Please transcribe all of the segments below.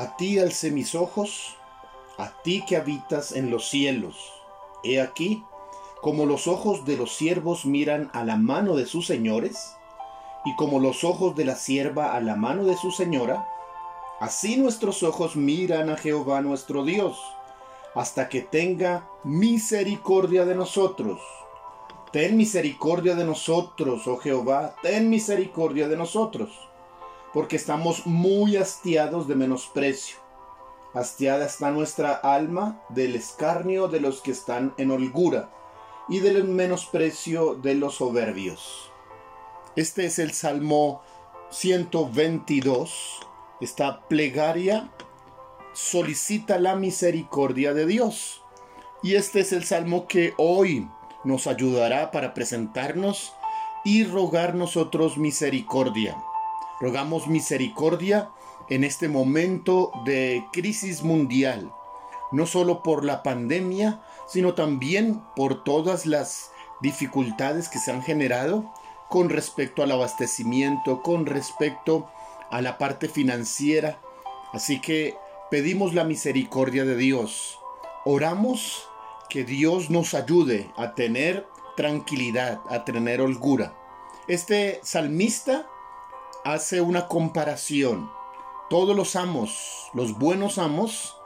A ti alcé mis ojos, a ti que habitas en los cielos. He aquí, como los ojos de los siervos miran a la mano de sus señores, y como los ojos de la sierva a la mano de su señora, así nuestros ojos miran a Jehová nuestro Dios, hasta que tenga misericordia de nosotros. Ten misericordia de nosotros, oh Jehová, ten misericordia de nosotros, porque estamos muy hastiados de menosprecio. Hastiada está nuestra alma del escarnio de los que están en holgura y del menosprecio de los soberbios. Este es el Salmo 122. Esta plegaria solicita la misericordia de Dios. Y este es el Salmo que hoy nos ayudará para presentarnos y rogar nosotros misericordia. Rogamos misericordia en este momento de crisis mundial, no solo por la pandemia, sino también por todas las dificultades que se han generado con respecto al abastecimiento, con respecto a la parte financiera. Así que pedimos la misericordia de Dios. Oramos que Dios nos ayude a tener tranquilidad, a tener holgura. Este salmista hace una comparación. Todos los amos, los buenos amos,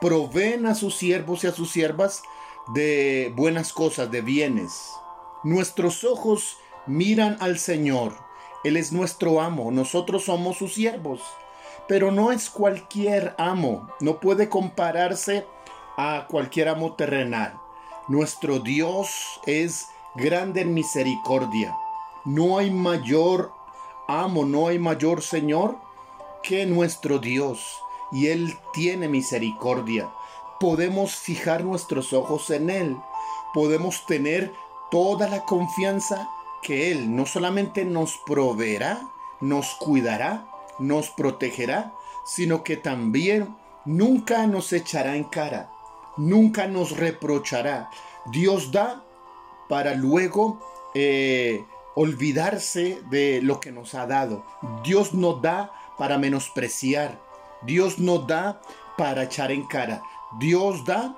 proveen a sus siervos y a sus siervas de buenas cosas, de bienes. Nuestros ojos miran al Señor. Él es nuestro amo, nosotros somos sus siervos. Pero no es cualquier amo, no puede compararse a cualquier amo terrenal. Nuestro Dios es grande en misericordia. No hay mayor amo, no hay mayor Señor que nuestro Dios y Él tiene misericordia. Podemos fijar nuestros ojos en Él. Podemos tener toda la confianza que Él no solamente nos proveerá, nos cuidará, nos protegerá, sino que también nunca nos echará en cara, nunca nos reprochará. Dios da para luego eh, olvidarse de lo que nos ha dado. Dios no da para menospreciar. Dios no da para echar en cara. Dios da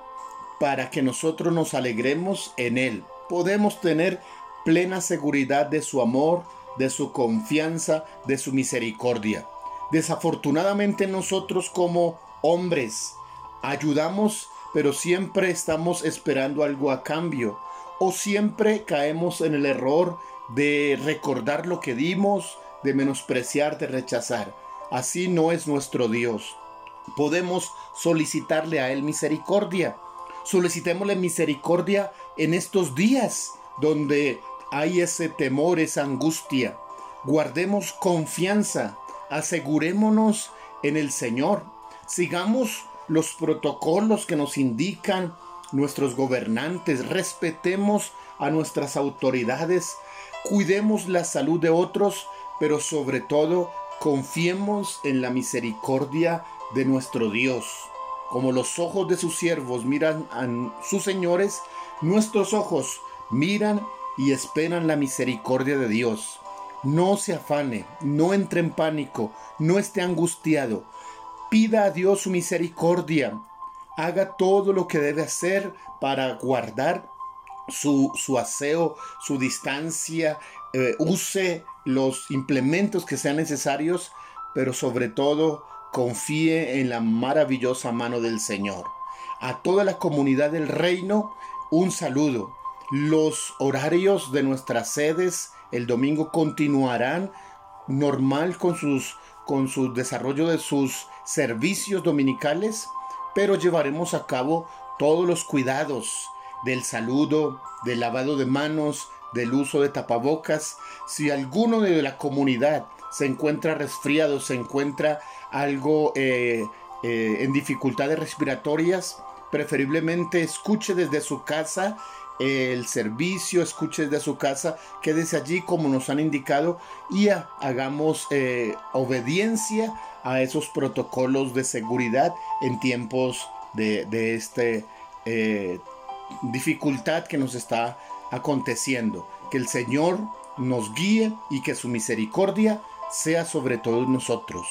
para que nosotros nos alegremos en Él. Podemos tener plena seguridad de su amor, de su confianza, de su misericordia. Desafortunadamente nosotros como hombres ayudamos, pero siempre estamos esperando algo a cambio. O siempre caemos en el error de recordar lo que dimos, de menospreciar, de rechazar. Así no es nuestro Dios. Podemos solicitarle a Él misericordia. Solicitémosle misericordia en estos días donde hay ese temor, esa angustia. Guardemos confianza, asegurémonos en el Señor. Sigamos los protocolos que nos indican nuestros gobernantes, respetemos a nuestras autoridades, cuidemos la salud de otros, pero sobre todo Confiemos en la misericordia de nuestro Dios. Como los ojos de sus siervos miran a sus señores, nuestros ojos miran y esperan la misericordia de Dios. No se afane, no entre en pánico, no esté angustiado. Pida a Dios su misericordia. Haga todo lo que debe hacer para guardar su, su aseo, su distancia, eh, use los implementos que sean necesarios, pero sobre todo confíe en la maravillosa mano del Señor. A toda la comunidad del reino, un saludo. Los horarios de nuestras sedes el domingo continuarán normal con sus con su desarrollo de sus servicios dominicales, pero llevaremos a cabo todos los cuidados del saludo, del lavado de manos, del uso de tapabocas. Si alguno de la comunidad se encuentra resfriado, se encuentra algo eh, eh, en dificultades respiratorias, preferiblemente escuche desde su casa el servicio, escuche desde su casa, quédese allí como nos han indicado y hagamos eh, obediencia a esos protocolos de seguridad en tiempos de, de esta dificultad que nos está aconteciendo. Que el Señor nos guíe y que su misericordia sea sobre todos nosotros.